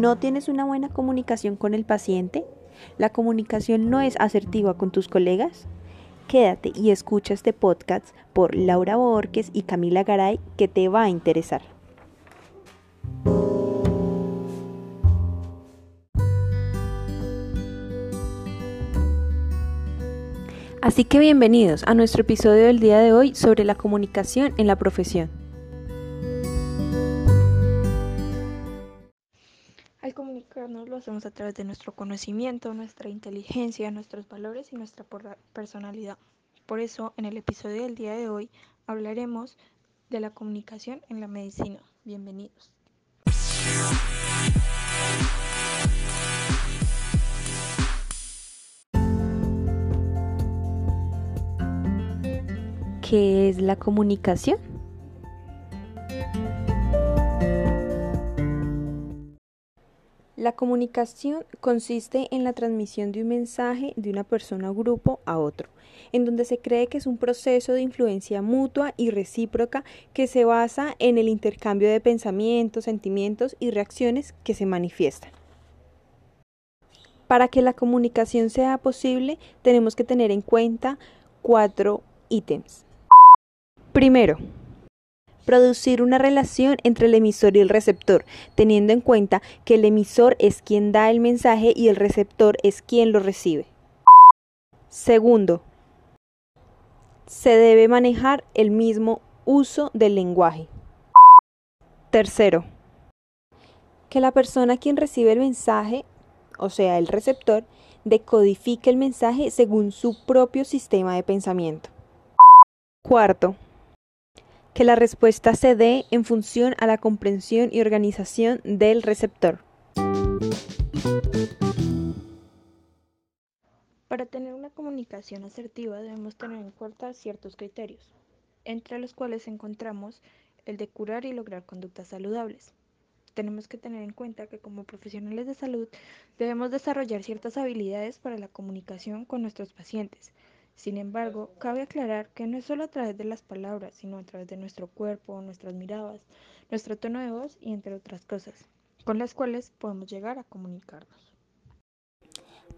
¿No tienes una buena comunicación con el paciente? ¿La comunicación no es asertiva con tus colegas? Quédate y escucha este podcast por Laura Borges y Camila Garay que te va a interesar. Así que bienvenidos a nuestro episodio del día de hoy sobre la comunicación en la profesión. Hacemos a través de nuestro conocimiento, nuestra inteligencia, nuestros valores y nuestra personalidad. Por eso, en el episodio del día de hoy hablaremos de la comunicación en la medicina. Bienvenidos. ¿Qué es la comunicación? La comunicación consiste en la transmisión de un mensaje de una persona o grupo a otro, en donde se cree que es un proceso de influencia mutua y recíproca que se basa en el intercambio de pensamientos, sentimientos y reacciones que se manifiestan. Para que la comunicación sea posible, tenemos que tener en cuenta cuatro ítems. Primero, producir una relación entre el emisor y el receptor, teniendo en cuenta que el emisor es quien da el mensaje y el receptor es quien lo recibe. Segundo, se debe manejar el mismo uso del lenguaje. Tercero, que la persona quien recibe el mensaje, o sea, el receptor, decodifique el mensaje según su propio sistema de pensamiento. Cuarto, que la respuesta se dé en función a la comprensión y organización del receptor. Para tener una comunicación asertiva debemos tener en cuenta ciertos criterios, entre los cuales encontramos el de curar y lograr conductas saludables. Tenemos que tener en cuenta que como profesionales de salud debemos desarrollar ciertas habilidades para la comunicación con nuestros pacientes, sin embargo, cabe aclarar que no es solo a través de las palabras, sino a través de nuestro cuerpo, nuestras miradas, nuestro tono de voz y entre otras cosas, con las cuales podemos llegar a comunicarnos.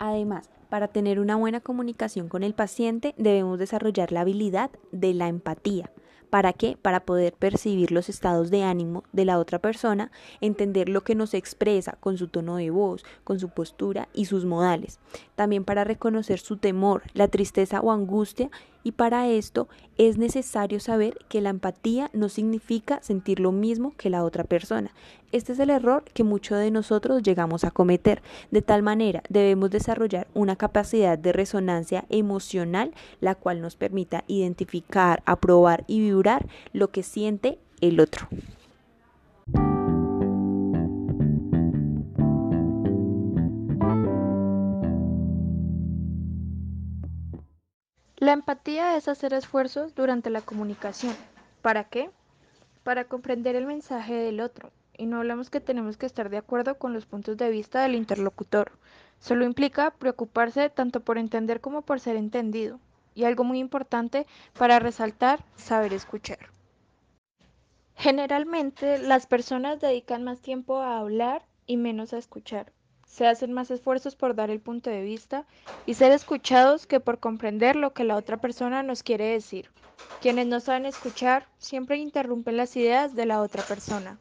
Además, para tener una buena comunicación con el paciente debemos desarrollar la habilidad de la empatía ¿Para qué? Para poder percibir los estados de ánimo de la otra persona, entender lo que nos expresa con su tono de voz, con su postura y sus modales. También para reconocer su temor, la tristeza o angustia y para esto es necesario saber que la empatía no significa sentir lo mismo que la otra persona. Este es el error que muchos de nosotros llegamos a cometer. De tal manera, debemos desarrollar una capacidad de resonancia emocional, la cual nos permita identificar, aprobar y vibrar lo que siente el otro. La empatía es hacer esfuerzos durante la comunicación. ¿Para qué? Para comprender el mensaje del otro. Y no hablamos que tenemos que estar de acuerdo con los puntos de vista del interlocutor. Solo implica preocuparse tanto por entender como por ser entendido. Y algo muy importante para resaltar, saber escuchar. Generalmente las personas dedican más tiempo a hablar y menos a escuchar se hacen más esfuerzos por dar el punto de vista y ser escuchados que por comprender lo que la otra persona nos quiere decir. Quienes no saben escuchar siempre interrumpen las ideas de la otra persona.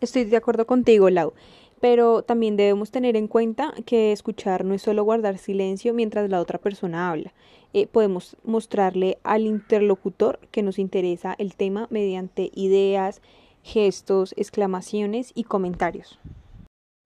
Estoy de acuerdo contigo, Lau pero también debemos tener en cuenta que escuchar no es solo guardar silencio mientras la otra persona habla. Eh, podemos mostrarle al interlocutor que nos interesa el tema mediante ideas, gestos, exclamaciones y comentarios.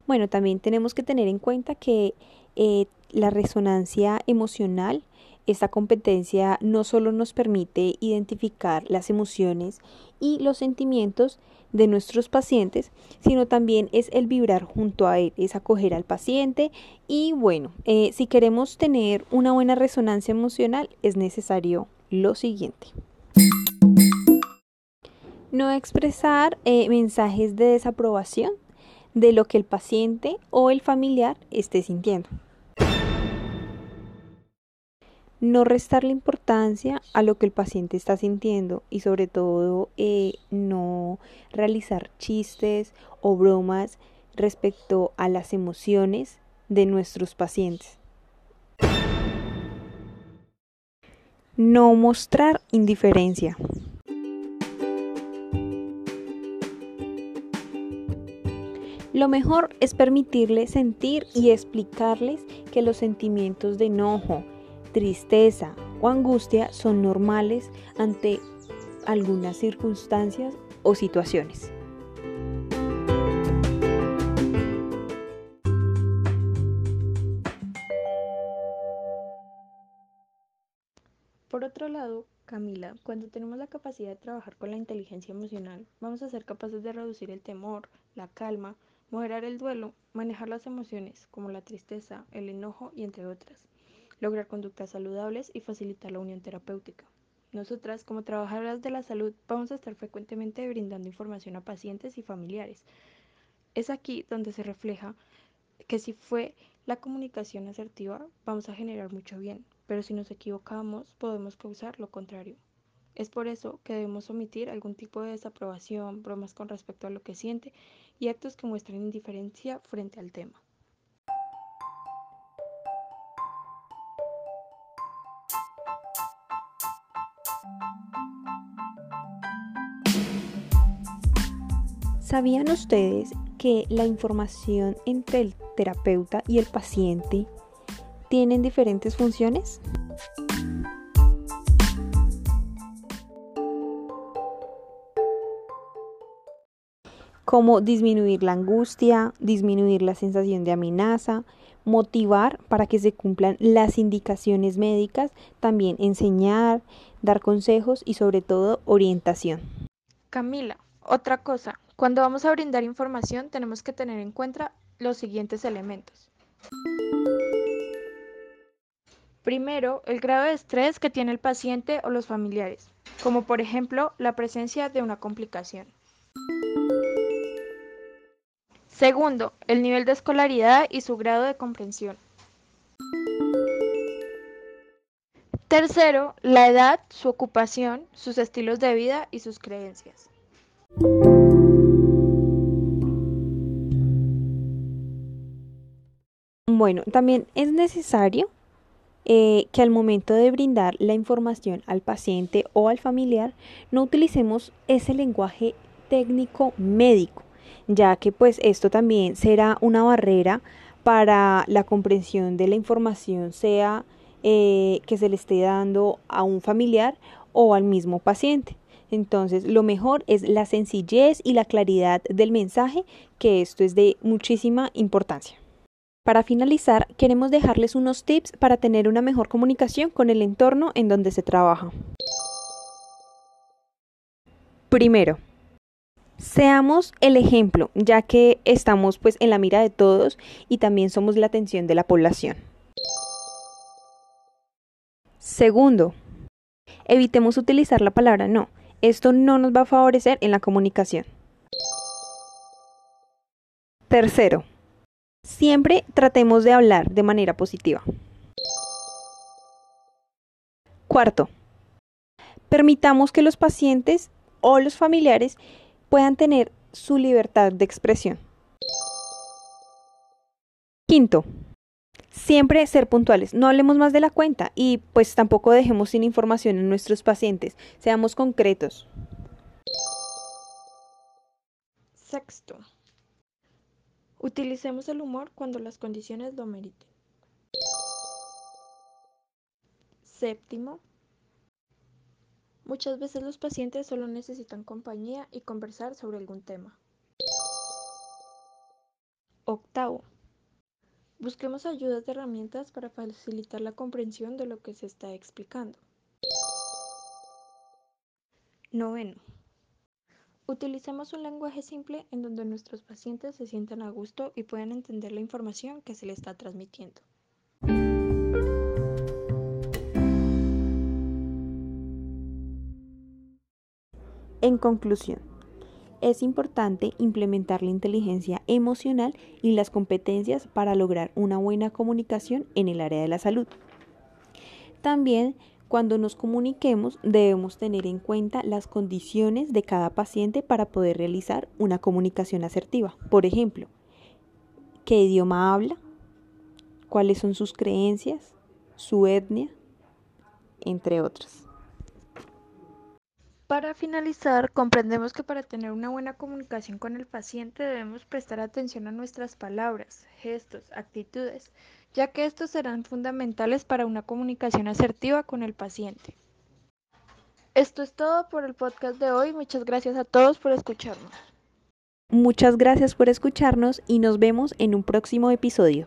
Bueno, también tenemos que tener en cuenta que eh, la resonancia emocional esta competencia no solo nos permite identificar las emociones y los sentimientos de nuestros pacientes, sino también es el vibrar junto a él, es acoger al paciente y bueno, eh, si queremos tener una buena resonancia emocional es necesario lo siguiente. No expresar eh, mensajes de desaprobación de lo que el paciente o el familiar esté sintiendo. No restarle importancia a lo que el paciente está sintiendo y sobre todo eh, no realizar chistes o bromas respecto a las emociones de nuestros pacientes. No mostrar indiferencia. Lo mejor es permitirles sentir y explicarles que los sentimientos de enojo, tristeza o angustia son normales ante algunas circunstancias o situaciones. Por otro lado, Camila, cuando tenemos la capacidad de trabajar con la inteligencia emocional, vamos a ser capaces de reducir el temor, la calma, moderar el duelo, manejar las emociones como la tristeza, el enojo y entre otras lograr conductas saludables y facilitar la unión terapéutica. Nosotras, como trabajadoras de la salud, vamos a estar frecuentemente brindando información a pacientes y familiares. Es aquí donde se refleja que si fue la comunicación asertiva, vamos a generar mucho bien, pero si nos equivocamos, podemos causar lo contrario. Es por eso que debemos omitir algún tipo de desaprobación, bromas con respecto a lo que siente y actos que muestren indiferencia frente al tema. ¿Sabían ustedes que la información entre el terapeuta y el paciente tienen diferentes funciones? como disminuir la angustia, disminuir la sensación de amenaza, motivar para que se cumplan las indicaciones médicas, también enseñar, dar consejos y sobre todo orientación. Camila, otra cosa, cuando vamos a brindar información tenemos que tener en cuenta los siguientes elementos. Primero, el grado de estrés que tiene el paciente o los familiares, como por ejemplo la presencia de una complicación. Segundo, el nivel de escolaridad y su grado de comprensión. Tercero, la edad, su ocupación, sus estilos de vida y sus creencias. Bueno, también es necesario eh, que al momento de brindar la información al paciente o al familiar no utilicemos ese lenguaje técnico médico, ya que pues esto también será una barrera para la comprensión de la información, sea eh, que se le esté dando a un familiar o al mismo paciente. Entonces, lo mejor es la sencillez y la claridad del mensaje, que esto es de muchísima importancia. Para finalizar, queremos dejarles unos tips para tener una mejor comunicación con el entorno en donde se trabaja. Primero, seamos el ejemplo, ya que estamos pues en la mira de todos y también somos la atención de la población. Segundo, evitemos utilizar la palabra no. Esto no nos va a favorecer en la comunicación. Tercero, Siempre tratemos de hablar de manera positiva. Cuarto, permitamos que los pacientes o los familiares puedan tener su libertad de expresión. Quinto, siempre ser puntuales. No hablemos más de la cuenta y pues tampoco dejemos sin información a nuestros pacientes. Seamos concretos. Sexto, Utilicemos el humor cuando las condiciones lo meriten. Séptimo, muchas veces los pacientes solo necesitan compañía y conversar sobre algún tema. Octavo, busquemos ayudas de herramientas para facilitar la comprensión de lo que se está explicando. Noveno, Utilicemos un lenguaje simple en donde nuestros pacientes se sientan a gusto y puedan entender la información que se les está transmitiendo. En conclusión, es importante implementar la inteligencia emocional y las competencias para lograr una buena comunicación en el área de la salud. también cuando nos comuniquemos debemos tener en cuenta las condiciones de cada paciente para poder realizar una comunicación asertiva. Por ejemplo, ¿qué idioma habla? ¿Cuáles son sus creencias? ¿Su etnia? Entre otras. Para finalizar, comprendemos que para tener una buena comunicación con el paciente debemos prestar atención a nuestras palabras, gestos, actitudes, ya que estos serán fundamentales para una comunicación asertiva con el paciente. Esto es todo por el podcast de hoy. Muchas gracias a todos por escucharnos. Muchas gracias por escucharnos y nos vemos en un próximo episodio.